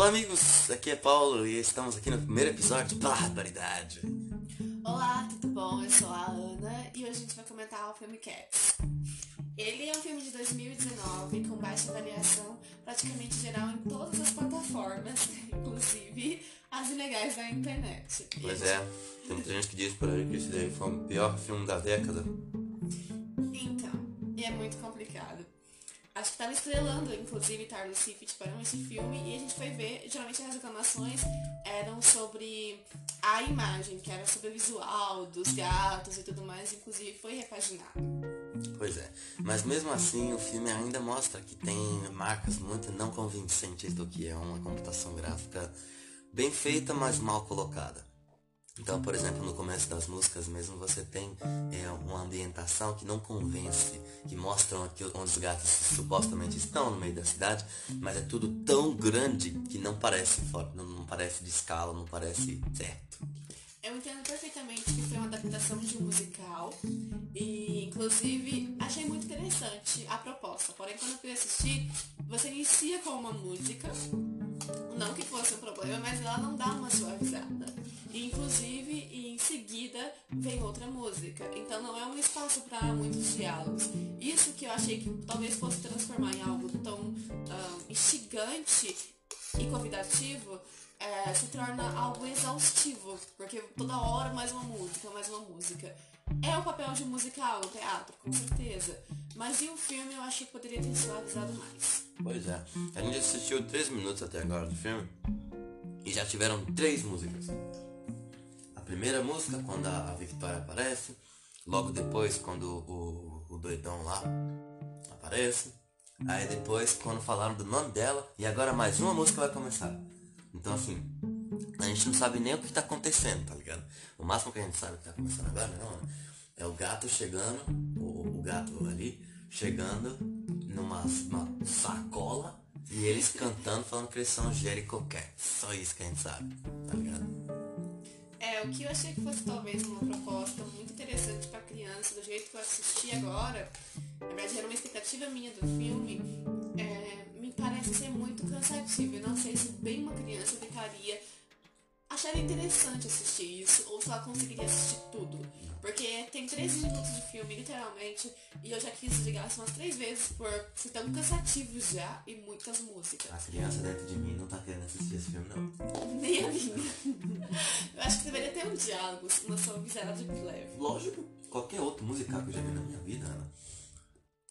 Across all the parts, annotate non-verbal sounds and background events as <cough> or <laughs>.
Olá amigos, aqui é Paulo e estamos aqui no primeiro episódio de Barbaridade. Olá, tudo bom? Eu sou a Ana e hoje a gente vai comentar o filme Cats. Ele é um filme de 2019 com baixa avaliação praticamente geral em todas as plataformas, <laughs> inclusive as ilegais da internet. Pois é, tem muita gente que diz por aí que esse daí foi o pior filme da década. Então, e é muito complicado. Acho que estava estrelando, inclusive, Taylor Swift para esse filme e a gente foi ver, geralmente as reclamações eram sobre a imagem, que era sobre o visual dos gatos e tudo mais, inclusive foi repaginado. Pois é, mas mesmo assim o filme ainda mostra que tem marcas muito não convincentes do que é uma computação gráfica bem feita, mas mal colocada. Então, por exemplo, no começo das músicas mesmo você tem é, uma ambientação que não convence, que mostram aqui onde os gatos supostamente estão no meio da cidade, mas é tudo tão grande que não parece não, não parece de escala, não parece certo. Eu entendo adaptação de um musical e, inclusive, achei muito interessante a proposta. Porém, quando eu fui assistir, você inicia com uma música, não que fosse um problema, mas ela não dá uma suavizada. E, inclusive, em seguida vem outra música. Então não é um espaço para muitos diálogos. Isso que eu achei que talvez fosse transformar em algo tão uh, instigante e convidativo é, se torna algo exaustivo, porque toda hora mais uma música, mais uma música. É o papel de musical, o teatro, com certeza. Mas e o filme eu achei que poderia ter suavizado mais. Pois é. A gente assistiu 3 minutos até agora do filme e já tiveram três músicas. A primeira música, quando a Victoria aparece, logo depois quando o, o doidão lá aparece, aí depois quando falaram do nome dela, e agora mais uma música vai começar. Então assim, a gente não sabe nem o que tá acontecendo, tá ligado? O máximo que a gente sabe que tá começando agora, não, é o gato chegando, o, o gato ali, chegando numa sacola e eles cantando, falando que eles são Jericho Cats. Só isso que a gente sabe, tá ligado? É, o que eu achei que fosse talvez uma proposta muito interessante pra criança, do jeito que eu assisti agora, na verdade era uma expectativa minha do filme, me parece ser muito cansativo. Eu não sei se bem uma criança ficaria acharia interessante assistir isso, ou se ela conseguiria assistir tudo. Porque tem 13 minutos de filme, literalmente, e eu já quis desligar umas três vezes por ser tão cansativo já e muitas músicas. A criança dentro de mim não tá querendo assistir esse filme, não. Nem a minha. eu acho que deveria ter um diálogo, uma suavizada de leve. Lógico, qualquer outro musical que eu já vi na minha vida,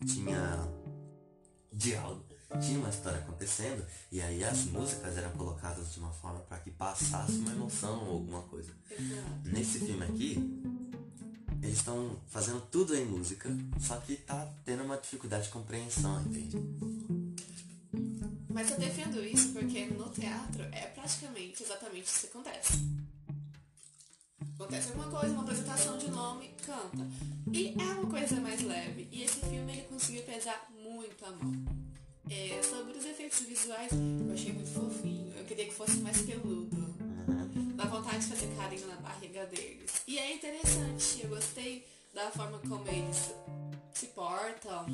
tinha diálogo tinha uma história acontecendo e aí as músicas eram colocadas de uma forma para que passasse uma emoção ou alguma coisa. Nesse filme aqui, eles estão fazendo tudo em música, só que tá tendo uma dificuldade de compreensão, entende? Mas eu defendo isso porque no teatro é praticamente exatamente isso que acontece. Acontece alguma coisa, uma apresentação de nome, canta. E é uma coisa mais leve. E esse filme ele conseguiu pesar muito a mão. É, sobre os efeitos visuais, eu achei muito fofinho. Eu queria que fosse mais peludo. Dá vontade de fazer carinho na barriga deles. E é interessante, eu gostei da forma como eles se portam,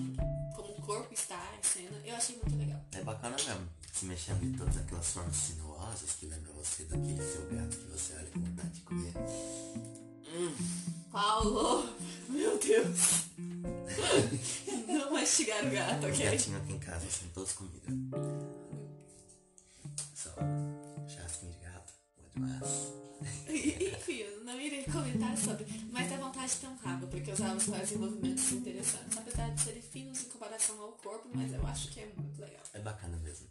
como o corpo está em cena. Eu achei muito legal. É bacana mesmo. Se mexendo em todas aquelas formas sinuosas que lembram você daquele seu gato que você olha com vontade de comer. Hum. Paulo, meu Deus. Não mastigar o gato, ok? Os gatinhos aqui em casa são todos comida. Só chasquinho de gato, bom demais. Enfim, não irei comentar sobre, mas dá vontade de ter um rabo, porque os rabos fazem movimentos interessantes, apesar de serem finos em comparação ao corpo, mas eu acho que é muito legal. É bacana mesmo.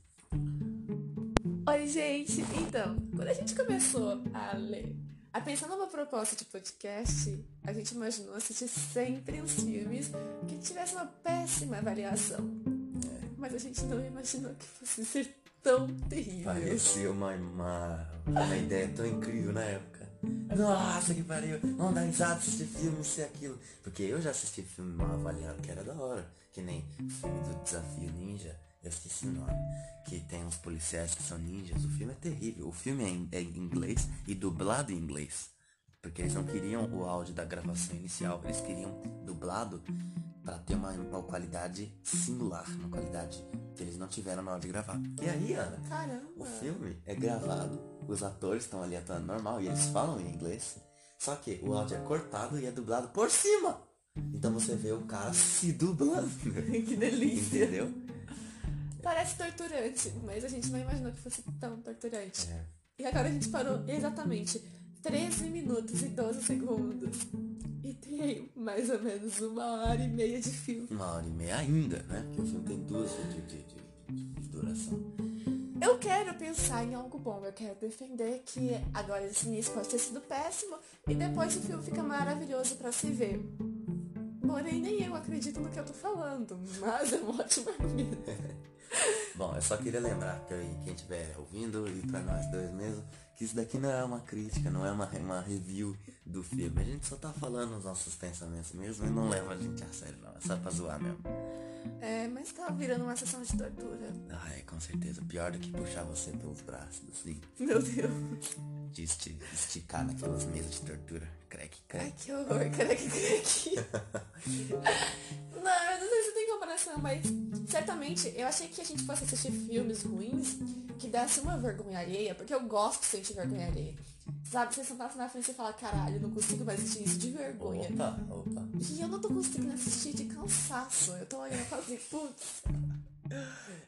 Oi, gente! Então, quando a gente começou a ler a pensar numa proposta de podcast, a gente imaginou assistir sempre os filmes que tivessem uma péssima avaliação. É. Mas a gente não imaginou que fosse ser tão terrível. Parecia uma, uma, uma ideia tão incrível na época. Nossa, que pariu! Não dá risada assistir filme, e aquilo. Porque eu já assisti filme mal avaliado que era da hora. Que nem o filme do Desafio Ninja eu esqueci o nome, que tem uns policiais que são ninjas. O filme é terrível. O filme é em, é em inglês e dublado em inglês. Porque eles não queriam o áudio da gravação inicial, eles queriam dublado Pra ter uma, uma qualidade singular, uma qualidade que eles não tiveram na hora de gravar. E aí, Ana, Caramba. o filme é gravado, os atores estão ali atuando normal e eles falam em inglês. Só que o áudio é cortado e é dublado por cima. Então você vê o cara se dublando. <laughs> que delícia. Entendeu? Parece torturante, mas a gente não imaginou que fosse tão torturante. É. E agora a gente parou exatamente 13 minutos e 12 segundos. E tem aí mais ou menos uma hora e meia de filme. Uma hora e meia ainda, né? Porque o filme tem duas de, de, de, de duração. Eu quero pensar em algo bom, eu quero defender que agora esse início pode ter sido péssimo e depois o filme fica maravilhoso pra se ver. Porém, nem eu acredito no que eu tô falando, mas é um ótimo argumento. <laughs> Bom, eu só queria lembrar que quem estiver ouvindo e pra nós dois mesmo, que isso daqui não é uma crítica, não é uma, uma review do filme. A gente só tá falando os nossos pensamentos mesmo e não leva a gente a sério não. É só pra zoar mesmo. É, mas tá virando uma sessão de tortura. Ah, é com certeza. Pior do que puxar você pelos braços, assim. Meu Deus. De esti- esticar naquelas mesas de tortura. Crack, Ai, crack. que horror, que crack. Não, eu não sei se tem comparação, mas certamente eu achei que a gente fosse assistir filmes ruins que desse uma vergonha alheia, porque eu gosto de sentir vergonha alheia. Sabe, você sentar na frente e falar, caralho, não consigo mais assistir isso de vergonha. Opa, opa. E eu não tô conseguindo assistir de cansaço. Eu tô olhando e falo assim, putz,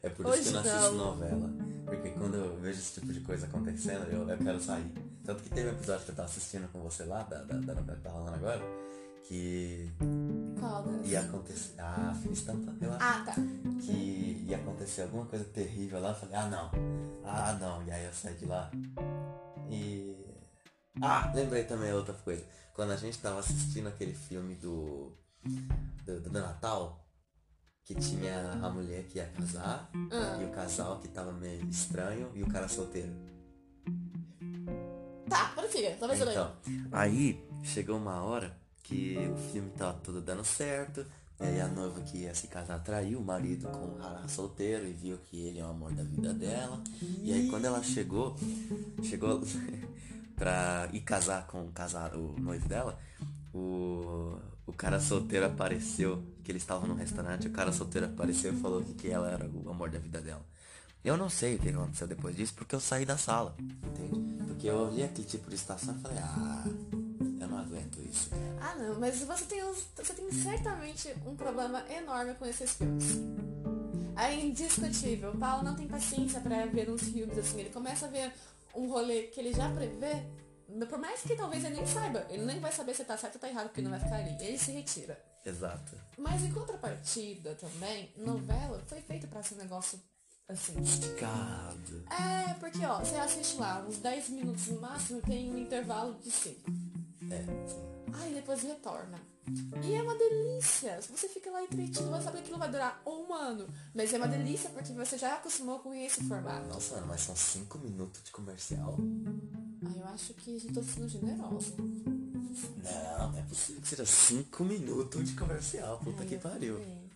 É por isso que eu não Hoje assisto não. novela. Porque quando eu vejo esse tipo de coisa acontecendo, eu, eu quero sair. Tanto que teve um episódio que eu tava assistindo com você lá, da, da, da novela que tá rolando agora, que qual das? ia acontecer. Ah, estampa, eu acho. Ah, tá. Que ia acontecer alguma coisa terrível lá. Eu falei, ah não. Ah não. E aí eu saí de lá. E. Ah, lembrei também outra coisa. Quando a gente tava assistindo aquele filme do. do, do Natal, que tinha a mulher que ia casar Ah. e o casal que tava meio estranho e o cara solteiro. Tá, prossiga, eu lembre. Então, aí chegou uma hora que o filme tava tudo dando certo. E aí a noiva que ia se casar traiu o marido com o cara solteiro e viu que ele é o amor da vida dela. E aí quando ela chegou, chegou <laughs> pra ir casar com o, casar, o noivo dela, o, o cara solteiro apareceu, que eles estavam num restaurante, o cara solteiro apareceu e falou que, que ela era o amor da vida dela. Eu não sei o que aconteceu depois disso, porque eu saí da sala, entende? Porque eu olhei aquele tipo de situação e falei, ah, eu não aguento isso. Ah, não, mas você tem, uns, você tem certamente um problema enorme com esses filmes. É indiscutível. O Paulo não tem paciência pra ver uns filmes assim. Ele começa a ver um rolê que ele já prevê. Por mais que talvez ele nem saiba, ele nem vai saber se tá certo ou tá errado, porque não vai ficar ali. Ele se retira. Exato. Mas em contrapartida também, novela foi feita pra ser um negócio assim. Esticado. É, porque ó, você assiste lá, uns 10 minutos no máximo, tem um intervalo de 5. É, sim. Aí depois retorna. E é uma delícia. Se você fica lá entretido, vai saber que não vai durar um ano. Mas é uma delícia porque você já acostumou com esse formato. Nossa, Ana, mas são 5 minutos de comercial. Ah, eu acho que eu tô sendo generosa. Não, não é possível que seja 5 minutos de comercial. Puta que pariu. Bem,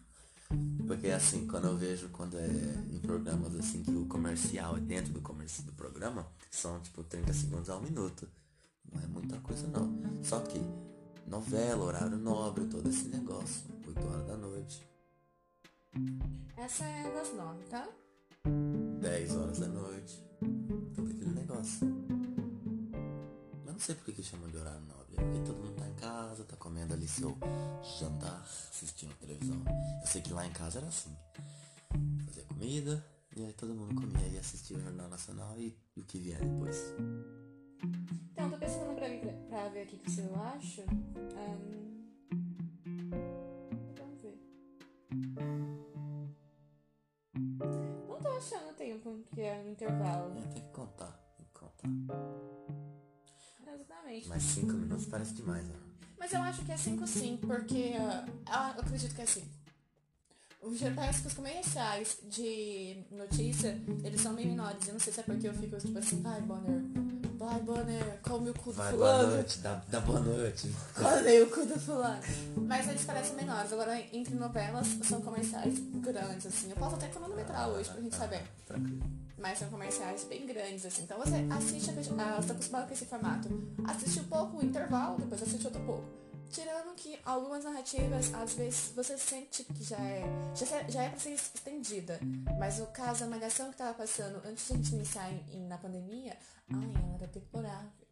Porque assim, quando eu vejo quando é em programas assim que o comercial é dentro do comercial do programa, são tipo 30 segundos a um minuto. Não é muita coisa não. Só que novela, horário nobre, todo esse negócio. 8 horas da noite, Essa é a das nove, tá? 10 horas da noite. Todo aquele negócio. Mas não sei por que que chamam de horário nobre. É porque todo mundo tá em casa, tá comendo ali seu jantar, assistindo televisão. Eu sei que lá em casa era assim. Fazia comida, e aí todo mundo comia e assistia o Jornal Nacional e o que vier depois. Então, tô pensando pra, ver- pra ver aqui o que eu acho. Ahn, Vamos ver. Não tô achando tempo, que é um intervalo. É, tem que contar, tem que contar. Exatamente. Mas 5 minutos parece demais, né? Mas eu acho que é 5 sim, porque ah, eu acredito que é 5. Os parece que os comerciais de notícia, eles são bem menores. Eu não sei se é porque eu fico tipo assim, vai Bonner, vai Bonner, come o cu do Vai, boa fulano. noite, dá, dá boa noite. Come o cu do fulano. Mas eles parecem menores. Agora, entre novelas, são comerciais grandes, assim. Eu posso até cronometrar hoje pra gente saber. Tranquilo. Mas são comerciais bem grandes, assim. Então você assiste, a, a, você tá acostumado com esse formato. Assiste um pouco o intervalo, depois assiste outro pouco. Tirando que algumas narrativas, às vezes, você sente que já é, já, já é pra ser estendida. Mas o caso, a malhação que tava passando antes de a gente iniciar em, em, na pandemia, ai, ela era deplorável.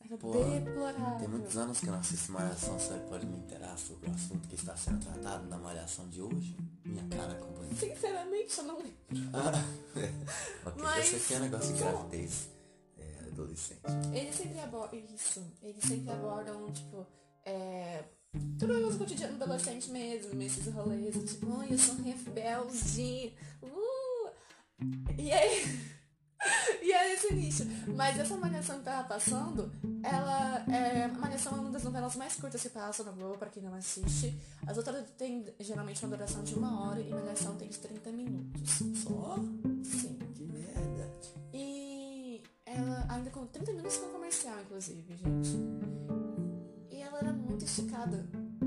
Era deplorável. Tem muitos anos que eu não assisto Malhação, você pode me interar sobre o assunto que está sendo tratado na Malhação de hoje? Minha cara acompanha. Sinceramente, eu não lembro. <laughs> ok, Mas, eu sei que é negócio de gravidez é, adolescente. Eles sempre abordam isso. Eles sempre abordam, tipo é, tudo o cotidiano do adolescente mesmo, esses rolês, tipo, ai, eu sou rebelde, uh! E aí... <laughs> e é esse nicho. Mas essa Malhação que tava passando, ela é. Malhação é uma das novelas mais curtas que passam na Globo, pra quem não assiste. As outras têm geralmente uma duração de uma hora e Malhação tem de 30 minutos. Só? Sim. Que merda. E ela ainda com 30 minutos com comercial, inclusive, gente muito esticada,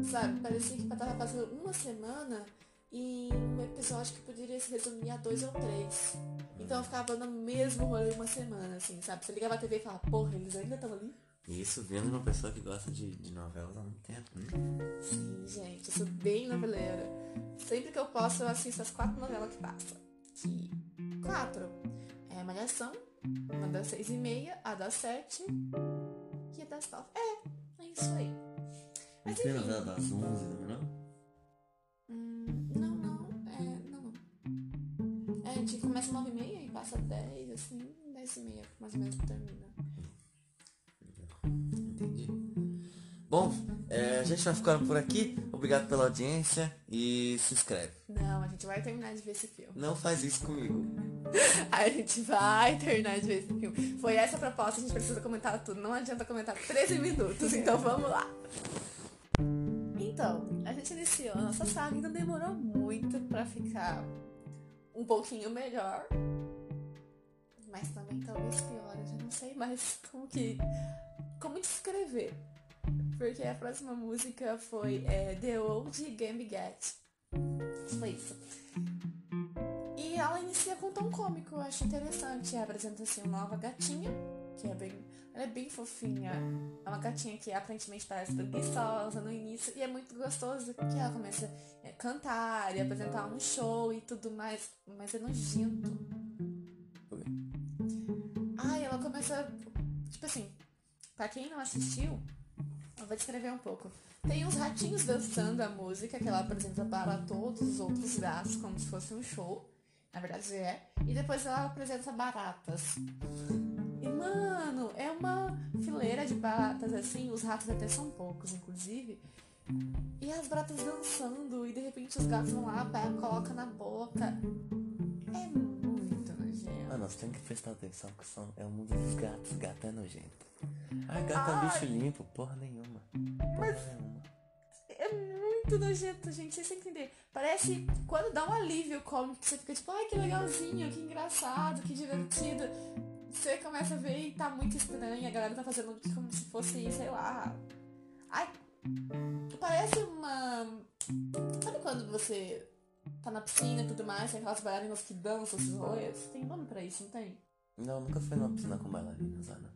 sabe? Parecia que tava passando uma semana e um episódio que poderia se resumir a dois ou três. Então eu ficava no mesmo rolê uma semana, assim, sabe? Você ligava a TV e falava, porra, eles ainda estão ali? Isso vendo uma pessoa que gosta de, de novelas há muito tempo, né? Sim, gente, eu sou bem noveleira. Sempre que eu posso, eu assisto as quatro novelas que passam. Que... Quatro. É Malhação, uma das seis e meia, a das sete e a das nove. É, isso aí. Mas enfim. novela das 11 também, não? Hum, não, não. É, não. É, a gente começa 9 e meia e passa 10, assim, 10 e meia, mais ou menos, termina. Entendi. Bom, é, a gente vai ficando por aqui. Obrigado pela audiência e se inscreve. Não, a gente vai terminar de ver esse filme. Não faz isso comigo. <laughs> a gente vai terminar de ver esse filme. Foi essa a proposta, a gente precisa comentar tudo. Não adianta comentar 13 minutos, então vamos lá. Então, a gente iniciou a nossa saga e não demorou muito pra ficar um pouquinho melhor. Mas também talvez pior, eu já não sei mais <laughs> como que. como descrever. Porque a próxima música foi é, The Old Gambit. Foi isso. E ela inicia com um tom cômico, eu acho interessante. Apresenta assim uma nova gatinha, que é bem. Ela é bem fofinha. É uma gatinha que aparentemente parece preguiçosa no início. E é muito gostoso que ela começa a cantar e apresentar um show e tudo mais. Mas é nojento. Ai, ela começa. Tipo assim, pra quem não assistiu, eu vou descrever um pouco. Tem uns ratinhos dançando a música que ela apresenta para todos os outros gatos, como se fosse um show. Na verdade é. E depois ela apresenta baratas. E, mano, é uma fileira de baratas assim. Os ratos até são poucos, inclusive. E as baratas dançando. E de repente os gatos vão lá, pega, coloca na boca. É muito nojento. Ah, nós temos que prestar atenção que são, é o mundo dos gatos. Gato é nojento. Ah, gato é bicho limpo, porra nenhuma. Porra Mas... nenhuma. É muito nojento, gente. Vocês entender. Parece quando dá um alívio cômico, você fica tipo, ai que legalzinho, que engraçado, que divertido. Você começa a ver e tá muito estranho, a galera tá fazendo como se fosse, sei lá. Ai. Parece uma. Sabe quando você tá na piscina e tudo mais, tem aquelas bailarinas que dançam esses rolês? Tem nome pra isso, não tem? Não, nunca fui numa piscina com bailarinas, Ana.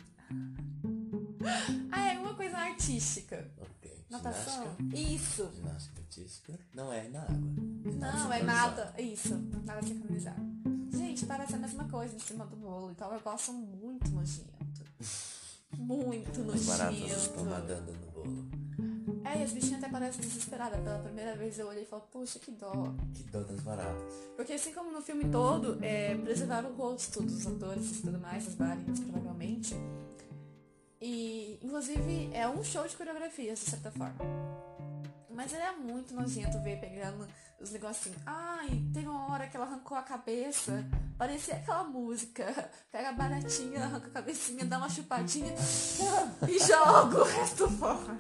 Ah, é uma coisa artística. Ok. Natação? Ginástica? Isso. Ginástica artística? Não é na água. Ginástica Não, é nada. Isso. Nada sincronizado. Gente, parece a mesma coisa em cima do bolo. Então eu gosto muito nojento. Muito nojento. As baratas estão nadando no bolo. É, e as bichinhas até parecem desesperadas. Pela primeira vez eu olhei e falei, puxa, que dó. Que dó das baratas. Porque assim como no filme todo, é, preservaram o rosto dos atores e tudo mais, as bailarinas provavelmente. E, inclusive, é um show de coreografias, de certa forma. Mas ele é muito nojento ver pegando os negocinhos. Ai, tem uma hora que ela arrancou a cabeça. Parecia aquela música. Pega a baratinha, arranca a cabecinha, dá uma chupadinha e joga o resto fora.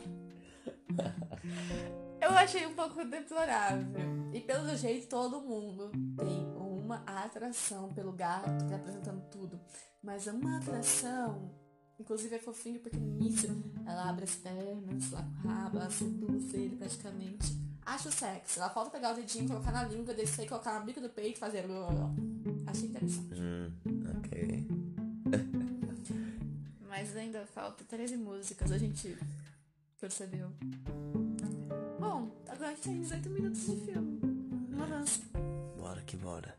Eu achei um pouco deplorável. E pelo jeito todo mundo tem uma atração pelo gato que tá tudo. Mas uma atração Inclusive é fofinho porque no início ela abre as pernas, lá com o rabo, ela seduz ele praticamente. Acho sexy. Ela falta pegar o dedinho, colocar na língua, descer e colocar na bica do peito e fazer. Achei interessante. Hum, ok. <laughs> Mas ainda falta 13 músicas. A gente percebeu. Bom, agora a gente tem 18 minutos de filme. Um avanço. Bora que bora.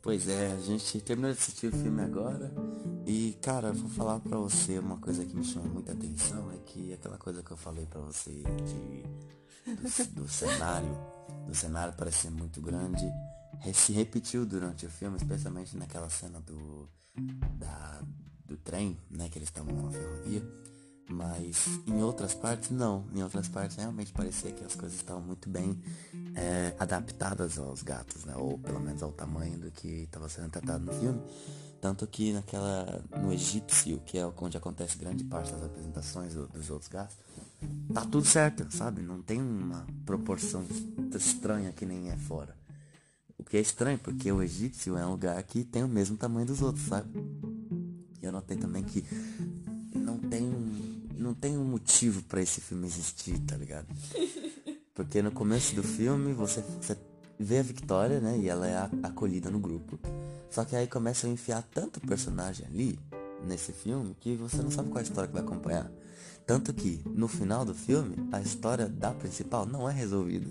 Pois é, a gente terminou de assistir o filme agora. E, cara, vou falar pra você uma coisa que me chama muita atenção. É que aquela coisa que eu falei pra você de, do, do cenário. Do cenário parece ser muito grande. Se repetiu durante o filme, especialmente naquela cena do. Da, do trem, né? Que eles estavam numa ferrovia. Mas em outras partes não. Em outras partes realmente parecia que as coisas estavam muito bem é, adaptadas aos gatos, né? Ou pelo menos ao tamanho do que estava sendo tratado no filme. Tanto que naquela. no egípcio, que é onde acontece grande parte das apresentações dos outros gatos, tá tudo certo, sabe? Não tem uma proporção estranha que nem é fora. O que é estranho, porque o egípcio é um lugar que tem o mesmo tamanho dos outros, sabe? E eu notei também que não tem um não tem um motivo para esse filme existir, tá ligado? <laughs> Porque no começo do filme você, você vê a Victoria, né? E ela é acolhida no grupo. Só que aí começa a enfiar tanto personagem ali, nesse filme, que você não sabe qual é a história que vai acompanhar. Tanto que, no final do filme, a história da principal não é resolvida.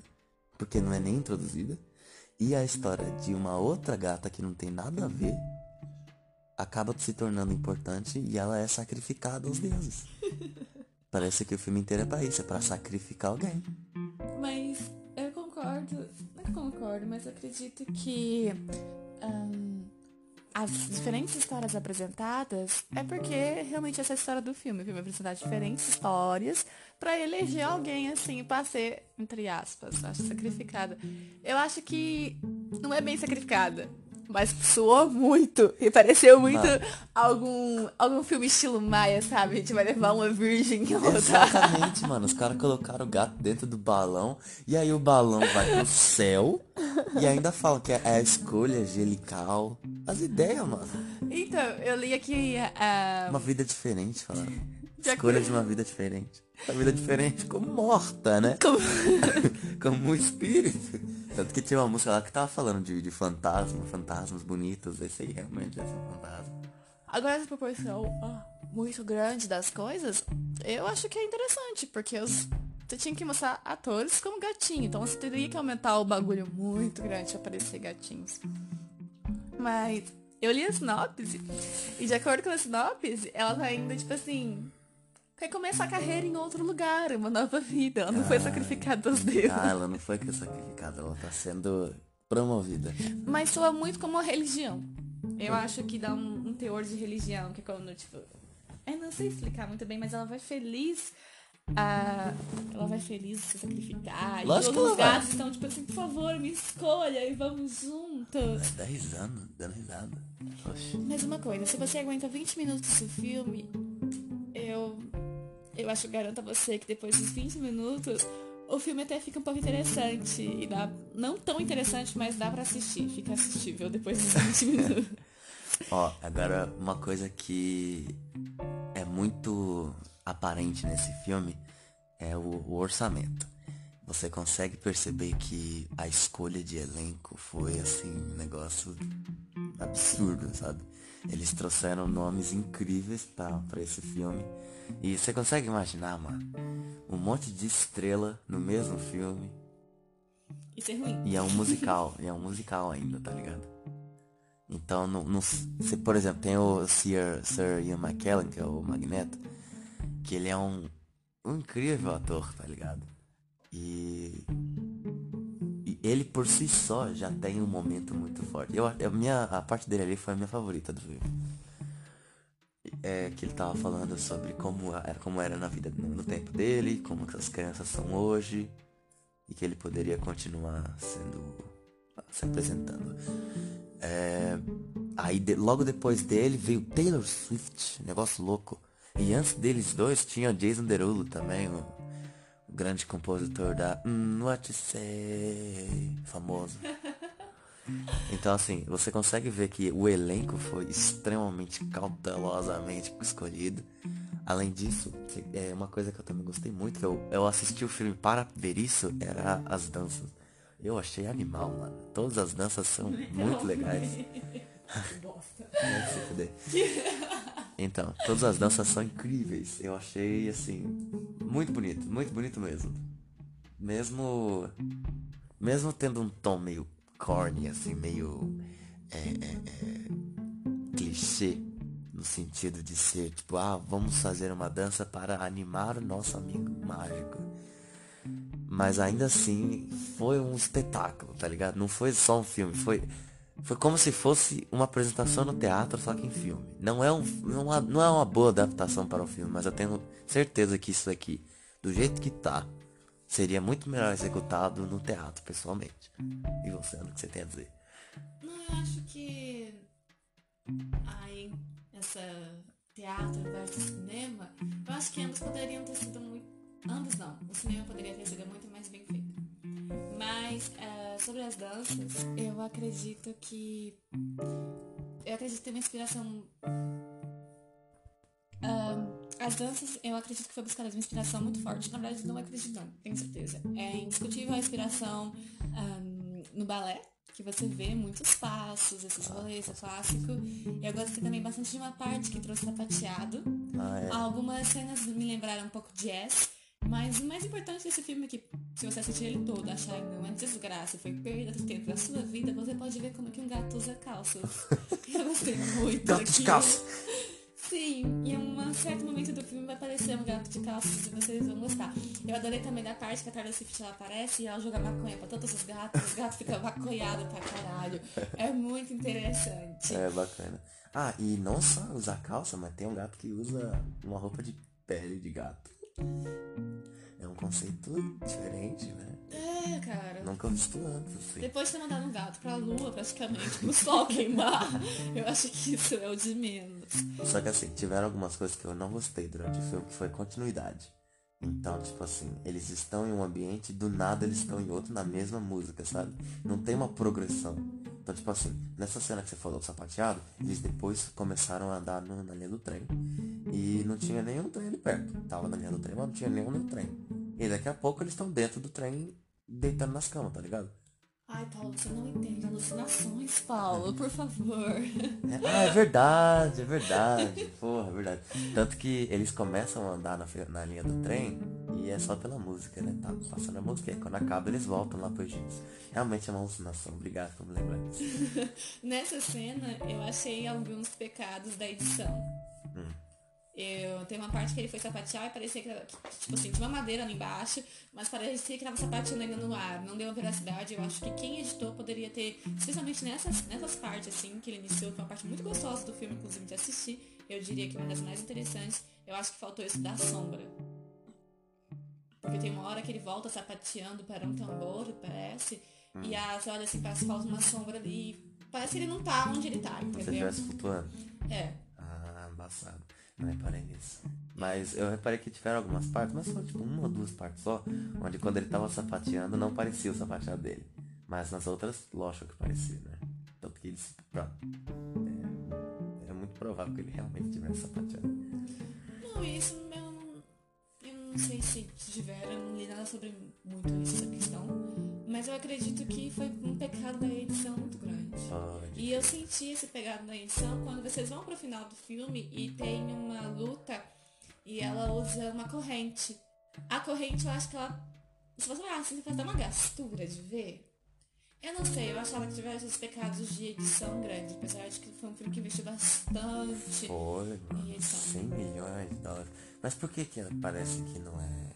Porque não é nem introduzida. E a história de uma outra gata que não tem nada a ver acaba se tornando importante e ela é sacrificada aos deuses. <laughs> Parece que o filme inteiro é pra isso, é pra sacrificar alguém. Mas eu concordo, não é concordo, mas acredito que as diferentes histórias apresentadas é porque realmente essa é a história do filme. O filme apresentar diferentes histórias para eleger alguém assim, pra ser, entre aspas, acho sacrificada. Eu acho que não é bem sacrificada mas suou muito. E pareceu muito algum, algum filme estilo Maia, sabe? A gente vai levar uma virgem em outra. Exatamente, <laughs> mano. Os caras colocaram o gato dentro do balão. E aí o balão vai pro céu. E ainda falam que é a escolha angelical. As ideias, mano. Então, eu li aqui. Uh... Uma vida diferente, falaram. Escolha de uma vida diferente. Uma vida diferente como morta, né? Como, <laughs> como um espírito. Tanto que tinha uma música lá que tava falando de, de fantasma, fantasmas bonitos. Esse aí realmente ser um fantasma. Agora essa proporção oh, muito grande das coisas, eu acho que é interessante, porque os, você tinha que mostrar atores como gatinho. Então você teria que aumentar o bagulho muito grande pra aparecer gatinhos. Mas eu li a sinopse, e de acordo com a sinopse, ela tá indo, tipo assim, quer começar a carreira em outro lugar, uma nova vida. Ela não ah, foi sacrificada aos deuses. Ah, ela não foi sacrificada, ela tá sendo promovida. Mas soa muito como uma religião. Eu acho que dá um, um teor de religião, que é quando, tipo. Eu não sei explicar muito bem, mas ela vai feliz. Ah, ela vai feliz se sacrificar. Lógico e todos os gatos estão tipo assim, por favor, me escolha e vamos juntos. Dá risada, dando risada. Oxe. Mas uma coisa, se você aguenta 20 minutos do filme, eu eu acho, garanto a você que depois dos 20 minutos, o filme até fica um pouco interessante. E dá, não tão interessante, mas dá para assistir. Fica assistível depois dos 20 <laughs> minutos. Ó, agora uma coisa que é muito aparente nesse filme é o, o orçamento. Você consegue perceber que a escolha de elenco foi assim, um negócio absurdo, sabe? Eles trouxeram nomes incríveis para esse filme. E você consegue imaginar, mano? Um monte de estrela no mesmo filme. Isso é ruim. E é um musical. e é um musical ainda, tá ligado? Então, no, no, se, por exemplo, tem o Sir, Sir Ian McKellen, que é o Magneto, que ele é um, um incrível ator, tá ligado? E, e, ele por si só já tem um momento muito forte. Eu, a, minha, a parte dele ali foi a minha favorita do filme é, que ele tava falando sobre como era, como era na vida no, tempo dele, como as crianças são hoje e que ele poderia continuar sendo se apresentando. É, aí de, logo depois dele veio Taylor Swift, negócio louco. E antes deles dois tinha Jason Derulo também, o grande compositor da mm, What You Say, famoso. Então, assim, você consegue ver que o elenco foi extremamente cautelosamente escolhido. Além disso, é uma coisa que eu também gostei muito, que eu, eu assisti o filme para ver isso, era as danças. Eu achei animal, mano. Todas as danças são muito legais. <laughs> <laughs> Bosta. <laughs> Então, todas as danças são incríveis. Eu achei, assim, muito bonito, muito bonito mesmo. Mesmo. Mesmo tendo um tom meio corny, assim, meio. É, é, é, clichê. No sentido de ser, tipo, ah, vamos fazer uma dança para animar o nosso amigo mágico. Mas ainda assim, foi um espetáculo, tá ligado? Não foi só um filme, foi foi como se fosse uma apresentação no teatro, só que em filme. Não é, um, não, é, não é uma boa adaptação para o filme, mas eu tenho certeza que isso aqui, do jeito que tá, seria muito melhor executado no teatro, pessoalmente. E você, o que você tem a dizer? Não, eu acho que aí essa teatro versus cinema, eu acho que ambos poderiam ter sido muito. Ambos não. O cinema poderia ter sido muito mais bem feito. Mas uh, sobre as danças, eu acredito que. Eu acredito ter uma inspiração. Uh, as danças, eu acredito que foi buscar uma inspiração muito forte. Na verdade, não acredito, não, tenho certeza. É indiscutível a inspiração um, no balé, que você vê muitos passos, esses rolês, é clássico. Eu gostei também bastante de uma parte que trouxe sapateado. Ah, é. Algumas cenas me lembraram um pouco de Yes. Mas o mais importante desse filme é que, se você assistir ele todo, achar não é desgraça, foi perda de tempo da sua vida, você pode ver como que um gato usa calças. <laughs> Eu gostei muito Gato de calça. Sim, em um certo momento do filme vai aparecer um gato de calças e vocês vão gostar. Eu adorei também da parte que a Taylor Swift ela aparece e ela joga maconha pra todos os gatos, os gatos ficam maconhados pra caralho. É muito interessante. É bacana. Ah, e não só usar calça, mas tem um gato que usa uma roupa de pele de gato. É um conceito diferente, né? É, cara. Nunca visto antes, assim. Depois de ter mandado um gato pra lua, praticamente, pro sol queimar, <laughs> eu acho que isso é o de menos. Só que assim, tiveram algumas coisas que eu não gostei durante o filme, que foi continuidade. Então, tipo assim, eles estão em um ambiente do nada eles estão em outro na mesma música, sabe? Não tem uma progressão. Então, tipo assim, nessa cena que você falou do sapateado, eles depois começaram a andar no, na linha do trem. E não tinha nenhum trem ali perto. Tava na linha do trem, mas não tinha nenhum trem. E daqui a pouco eles estão dentro do trem, deitando nas camas, tá ligado? Ai, Paulo, você não entende alucinações, Paulo, por favor. É, ah, é verdade, é verdade. Porra, é verdade. Tanto que eles começam a andar na, na linha do trem e é só pela música, né? Tá passando a música e quando acaba eles voltam lá pro Egito. Realmente é uma alucinação. Obrigado por me lembrar disso. <laughs> Nessa cena, eu achei alguns pecados da edição. Hum. Eu, tem uma parte que ele foi sapatear e parecia que tipo assim, tinha uma madeira ali embaixo, mas parecia que estava sapateando ainda no ar. Não deu uma veracidade. Eu acho que quem editou poderia ter, especialmente nessas, nessas partes, assim, que ele iniciou, que é uma parte muito gostosa do filme, inclusive, de assistir. Eu diria que uma das mais interessantes. Eu acho que faltou isso da sombra. Porque tem uma hora que ele volta sapateando para um tambor, parece, hum. e as olha assim, parece que falta uma sombra ali. Parece que ele não tá onde ele tá, entendeu? Se estivesse flutuando. É. Ah, embaçado. Não reparei nisso. Mas eu reparei que tiveram algumas partes, mas só tipo uma ou duas partes só, onde quando ele tava sapateando não parecia o sapateado dele. Mas nas outras, lógico que parecia, né? Tanto que eles. Pronto. É, é muito provável que ele realmente tivesse sapateado. Não, isso eu, eu não sei se tiveram, não li nada sobre muito isso, essa questão. Mas eu acredito que foi um pecado da edição muito grande. E eu senti esse pecado da edição quando vocês vão pro final do filme e tem uma luta e ela usa uma corrente. A corrente, eu acho que ela. Se você olhar assim, faz uma gastura de ver. Eu não sei, eu achava que tivesse esses pecados de edição grande, apesar de que foi um filme que investiu bastante. Foi, mano. 100 milhões de dólares. Mas por que que parece que não é.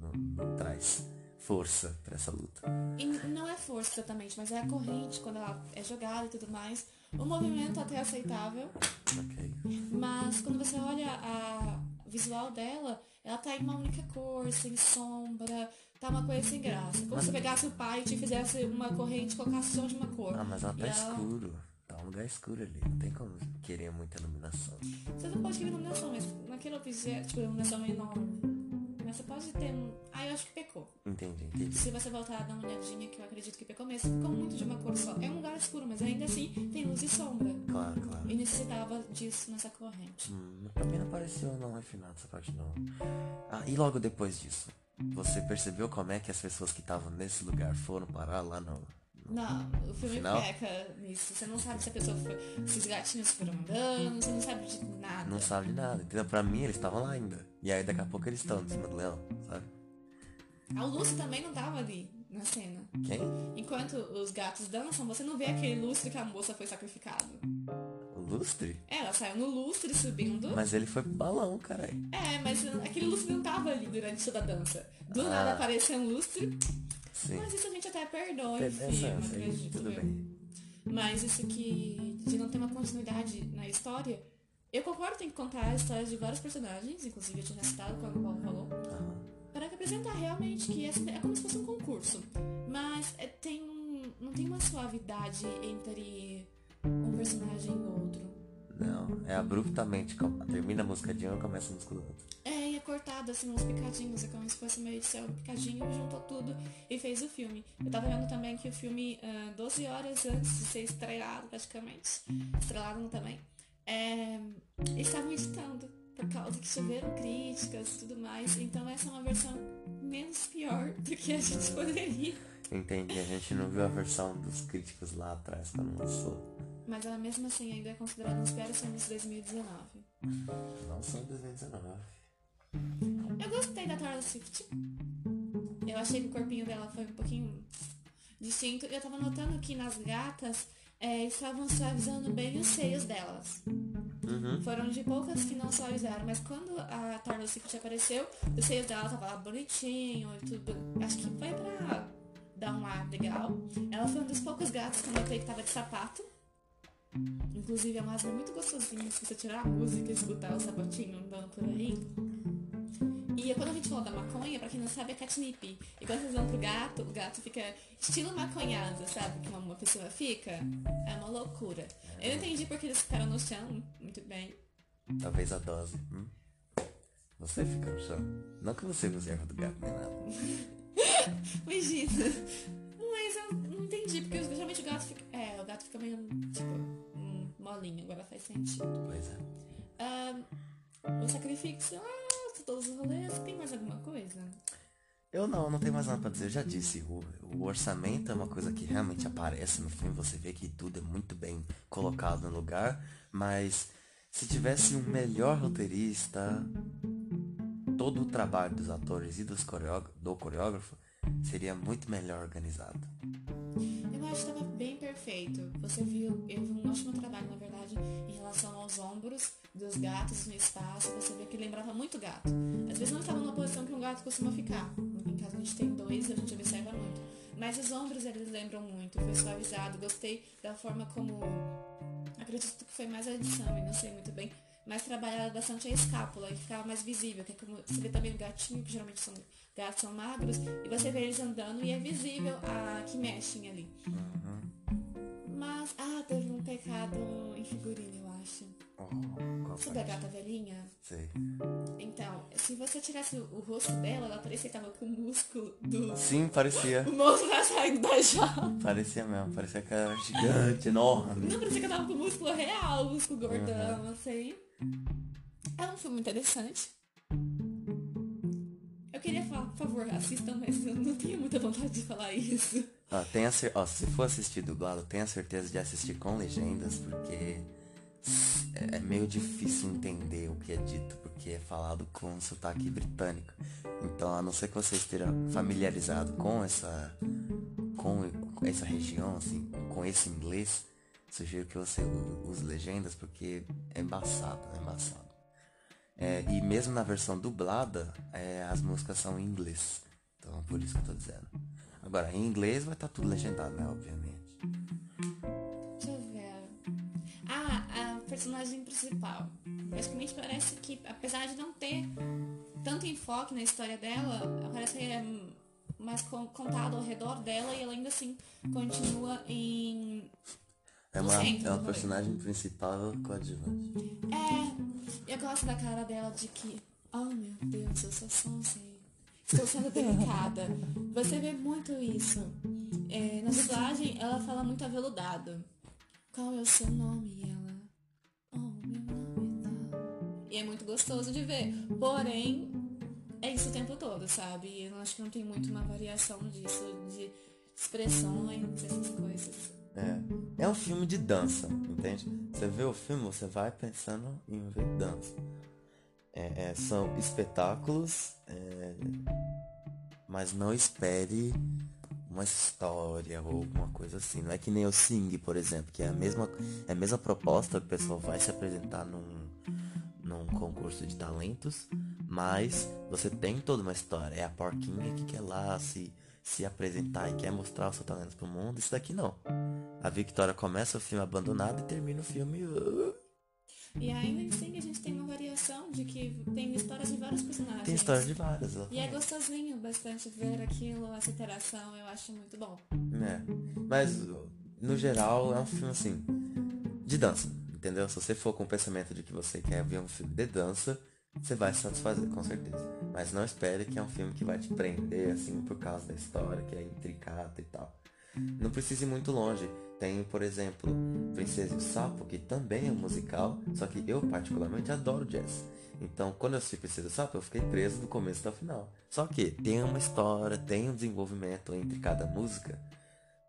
não, não traz força para essa luta. E não é força exatamente, mas é a corrente quando ela é jogada e tudo mais. O movimento até é aceitável. Ok. Mas quando você olha a visual dela, ela tá em uma única cor, sem sombra, tá uma coisa sem graça. Como mas... se pegasse o pai e te fizesse uma corrente e colocasse só de uma cor. Ah, mas ela tá ela... escuro. Tá um lugar escuro ali. Não tem como querer muita iluminação. Você não pode querer iluminação, mas naquele objeto, tipo, iluminação enorme você pode ter um. Ah, eu acho que pecou. Entendi, entendi. Se você voltar a dar uma olhadinha, que eu acredito que pecou mesmo, ficou muito de uma cor só. É um lugar escuro, mas ainda assim tem luz e sombra. Claro, claro. E necessitava disso nessa corrente. Hum, pra mim não apareceu não refinado essa parte não. Ah, e logo depois disso? Você percebeu como é que as pessoas que estavam nesse lugar foram parar lá no, Não, o filme Final? peca nisso. Você não sabe se a pessoa foi. Se os gatinhos foram andando, você não sabe de nada. Não sabe de nada, entendeu? Pra mim eles estavam lá ainda. E aí daqui a pouco eles estão em cima do leão, sabe? A Lucy também não tava ali na cena. Quem? Enquanto os gatos dançam, você não vê aquele lustre que a moça foi sacrificada. O lustre? É, ela saiu no lustre subindo. Mas ele foi pro balão, caralho. É, mas aquele lustre não tava ali durante toda a dança. Do Ah. nada apareceu um lustre. Sim. Mas isso a gente até perdoa É, essa aí, acredito tudo eu. bem. Mas isso que de não ter uma continuidade na história, eu concordo, tem que contar a história de vários personagens, inclusive eu tinha citado quando o Paulo falou, para apresentar realmente que essa é como se fosse um concurso. Mas é, tem um, não tem uma suavidade entre um personagem e outro. Não, é abruptamente. Termina a música de um e começa a música do outro. É, e é cortado assim uns picadinhos, é como se fosse uma edição picadinho, juntou tudo e fez o filme. Eu tava vendo também que o filme, ah, 12 horas antes de ser estreado praticamente, estrelado também, é, eles estavam editando, por causa que choveram críticas e tudo mais, então essa é uma versão menos pior do que a gente <laughs> poderia. Entendi, a gente não viu a versão dos críticos lá atrás quando lançou. Mas ela mesmo assim ainda é considerada um dos piores filmes de 2019. Não só em 2019. Eu gostei da Taylor Swift. Eu achei que o corpinho dela foi um pouquinho distinto. Eu tava notando que nas gatas é, estavam suavizando bem os seios delas. Uhum. Foram de poucas que não suavizaram, mas quando a Taylor Swift apareceu, os seios dela tava lá bonitinho e tudo. Acho que foi pra dar um ar legal. Ela foi um dos poucos gatos que eu notei que tava de sapato. Inclusive é um asma muito gostosinho se você tirar a música e escutar o sapatinho andando por aí. E quando a gente falou da maconha, pra quem não sabe, é catnip. E quando vocês vão pro gato, o gato fica estilo maconhado, sabe? Que uma pessoa fica. É uma loucura. Eu não entendi porque eles ficaram no chão, muito bem. Talvez a dose. hum? Você fica no chão. Não que você use erva do gato nem nada. <laughs> Imagina. Mas eu não entendi, porque geralmente o gato fica. É, o gato fica meio, tipo, hum, molinho, agora faz sentido. Pois é. Ah, o sacrifício, ah, todos os rolês, tem mais alguma coisa? Eu não, não tenho mais nada pra dizer. Eu já disse, o, o orçamento é uma coisa que realmente aparece no filme. Você vê que tudo é muito bem colocado no lugar. Mas se tivesse um melhor roteirista, todo o trabalho dos atores e dos coreógrafo, do coreógrafo seria muito melhor organizado. Eu acho que estava bem perfeito. Você viu, eu vi um ótimo trabalho, na verdade, em relação aos ombros dos gatos no espaço. Você vê que lembrava muito gato. Às vezes não estava numa posição que um gato costuma ficar. Em casa a gente tem dois, a gente observa muito. Mas os ombros eles lembram muito, foi suavizado. Gostei da forma como. Acredito que foi mais a edição, e não sei muito bem. Mas trabalhava bastante a escápula, que ficava mais visível. Que é como você vê também o gatinho, que geralmente são gatos são magros, e você vê eles andando e é visível a que mexem ali. Mas, ah, teve um pecado em figurino, eu acho. Oh, Sabe a gata velhinha? Sei. Então, se você tirasse o, rosto dela, ela parecia que tava com o músculo do. Sim, parecia. <laughs> O moço tá saindo da jaula. Parecia mesmo. Parecia que era gigante, enorme. Não parecia que tava com o músculo real, o músculo gordão, assim. É um filme interessante. Eu queria por favor, assistam, mas eu não tenho muita vontade de falar isso. Ó, tenha cer- ó, se for assistir dublado, tenha certeza de assistir com legendas, porque é é meio difícil entender o que é dito, porque é falado com sotaque britânico. Então, a não ser que você esteja familiarizado com essa com, essa região, assim, com esse inglês, sugiro que você use legendas, porque é embaçado, é embaçado. É, e mesmo na versão dublada, é, as músicas são em inglês. Então, por isso que eu tô dizendo. Agora, em inglês vai estar tudo legendado, né? Obviamente. Deixa eu ver. Ah, a personagem principal. Praticamente parece que, apesar de não ter tanto enfoque na história dela, parece que é mais con- contado ao redor dela e ela ainda assim continua em. É uma, é uma personagem principal coadjuvante. É, eu gosto da cara dela de que, oh meu Deus, eu sou sonsa. Estou sendo delicada. Você vê muito isso. É, na dublagem, ela fala muito aveludado. Qual é o seu nome? E ela, oh, meu nome é tal. E é muito gostoso de ver. Porém, é isso o tempo todo, sabe? Eu acho que não tem muito uma variação disso, de expressões, essas coisas. É. É um filme de dança, entende? Você vê o filme, você vai pensando em ver dança. É, é, são espetáculos, é, mas não espere uma história ou alguma coisa assim. Não é que nem o Sing, por exemplo, que é a mesma, é a mesma proposta, o pessoal vai se apresentar num, num concurso de talentos, mas você tem toda uma história. É a porquinha que quer lá se, se apresentar e quer mostrar o seu talento pro mundo. Isso daqui não. A Victoria começa o filme abandonado e termina o filme. Uh, E ainda assim a gente tem uma variação de que tem histórias de vários personagens. tem história de várias. E é gostosinho bastante ver aquilo, essa interação, eu acho muito bom. É. Mas, no geral, é um filme assim, de dança, entendeu? Se você for com o pensamento de que você quer ver um filme de dança, você vai se satisfazer, com certeza. Mas não espere que é um filme que vai te prender, assim, por causa da história, que é intricata e tal. Não precisa ir muito longe. Tem, por exemplo, Princesa e o Sapo, que também é um musical, só que eu particularmente adoro jazz. Então, quando eu assisti Princesa e o Sapo, eu fiquei preso do começo até o final. Só que tem uma história, tem um desenvolvimento entre cada música,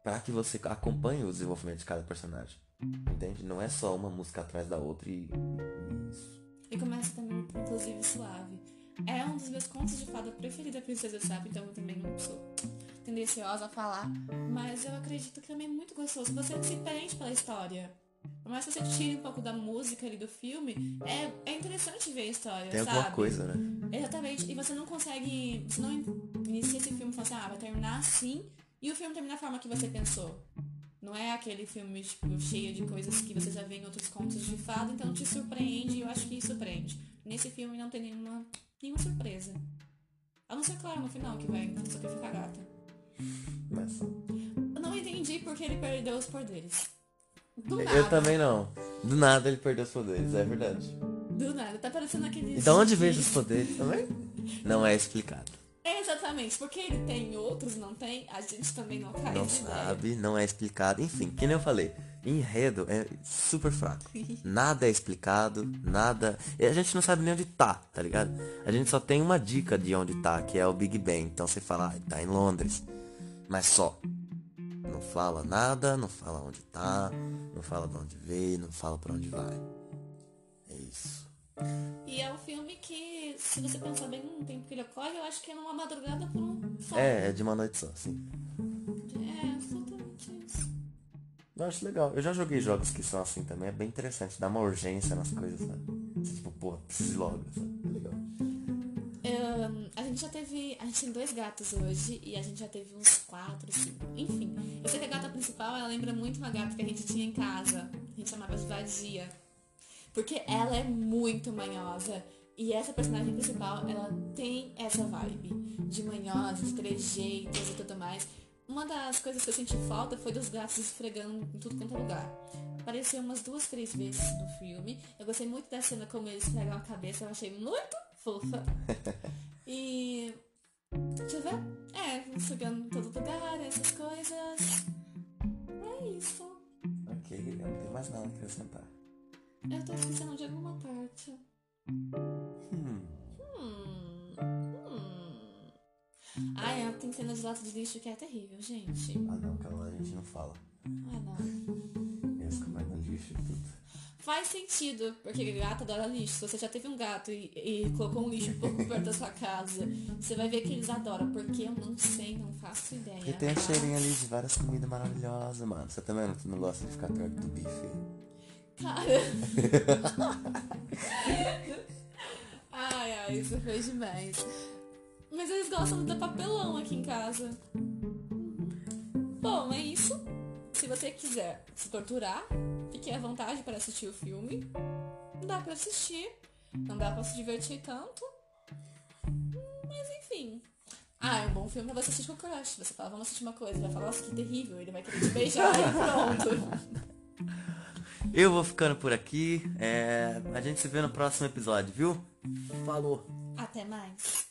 para que você acompanhe o desenvolvimento de cada personagem. Entende? Não é só uma música atrás da outra e, e isso. E começa também, inclusive, suave. É um dos meus contos de fada preferidos, a Princesa Sabe, então eu também não sou tendenciosa a falar. Mas eu acredito que também é muito gostoso. Você se prende pela história. Por mais que você tire um pouco da música ali do filme, é, é interessante ver a história, Tem sabe? alguma coisa, né? Exatamente. E você não consegue. Você não inicia esse filme falando assim, ah, vai terminar assim e o filme termina da forma que você pensou. Não é aquele filme, tipo, cheio de coisas que você já vê em outros contos de fada, então te surpreende e eu acho que surpreende. Nesse filme não tem nenhuma, nenhuma surpresa. A não ser, claro, no final, que vai sacrificar a gata. Mas Eu não entendi porque ele perdeu os poderes. Do nada. eu também não. Do nada ele perdeu os poderes, é verdade. Do nada. Tá parecendo aquele. E de onde veio os poderes também? Não é explicado. Exatamente. Porque ele tem e outros não tem, a gente também não faz Não ideia. sabe, não é explicado. Enfim, que nem eu falei, enredo é super fraco. Nada é explicado, nada. E a gente não sabe nem onde tá, tá ligado? A gente só tem uma dica de onde tá, que é o Big Bang. Então você fala, ah, tá em Londres. Mas só. Não fala nada, não fala onde tá, não fala de onde veio, não fala pra onde vai. Se você pensar bem no tempo que ele ocorre, eu acho que é numa madrugada por um só. É, é de uma noite só, sim. É, exatamente isso. Eu acho legal. Eu já joguei jogos que são assim também. É bem interessante. Dá uma urgência nas coisas, sabe? Tipo, pô, preciso ir logo, sabe? É legal. Ahn, a gente já teve. A gente tem dois gatos hoje e a gente já teve uns quatro, cinco. Enfim, eu sei que a gata principal ela lembra muito uma gata que a gente tinha em casa. A gente chamava de Vadia. Porque ela é muito manhosa. E essa personagem principal, ela tem essa vibe de manhosa, de trejeitos e tudo mais. Uma das coisas que eu senti falta foi dos gatos esfregando em tudo quanto é lugar. Apareceu umas duas, três vezes no filme. Eu gostei muito da cena como eles esfregam a cabeça, eu achei muito fofa. <laughs> E. Deixa eu ver. É, esfregando em todo lugar, essas coisas. É isso. Ok, eu não tenho mais nada a acrescentar. Eu tô esquecendo de alguma parte. Hum, Hum. Hum. Ah, é, tem cena de lata de lixo que é terrível, gente. ah não, aquela a gente não fala. Ah, não. Eles comem no lixo e tudo. Faz sentido, porque gato adora lixo. Se você já teve um gato e, e colocou um lixo um pouco perto da sua casa, você vai ver que eles adoram, porque eu não sei, não faço ideia. Porque tem a cheirinho ali de várias comidas maravilhosas, mano. Você também não, não gosta de ficar perto do bife? Cara. <laughs> ai, ai, isso foi demais. Mas eles gostam do papelão aqui em casa. Bom, é isso. Se você quiser se torturar, fique à vontade para assistir o filme. Dá pra assistir. Não dá pra se divertir tanto. Mas enfim. Ah, é um bom filme pra você assistir com o crush. Você fala, vamos assistir uma coisa. Ele vai falar, nossa, que terrível. Ele vai querer te beijar e pronto. <laughs> Eu vou ficando por aqui. É, a gente se vê no próximo episódio, viu? Falou! Até mais.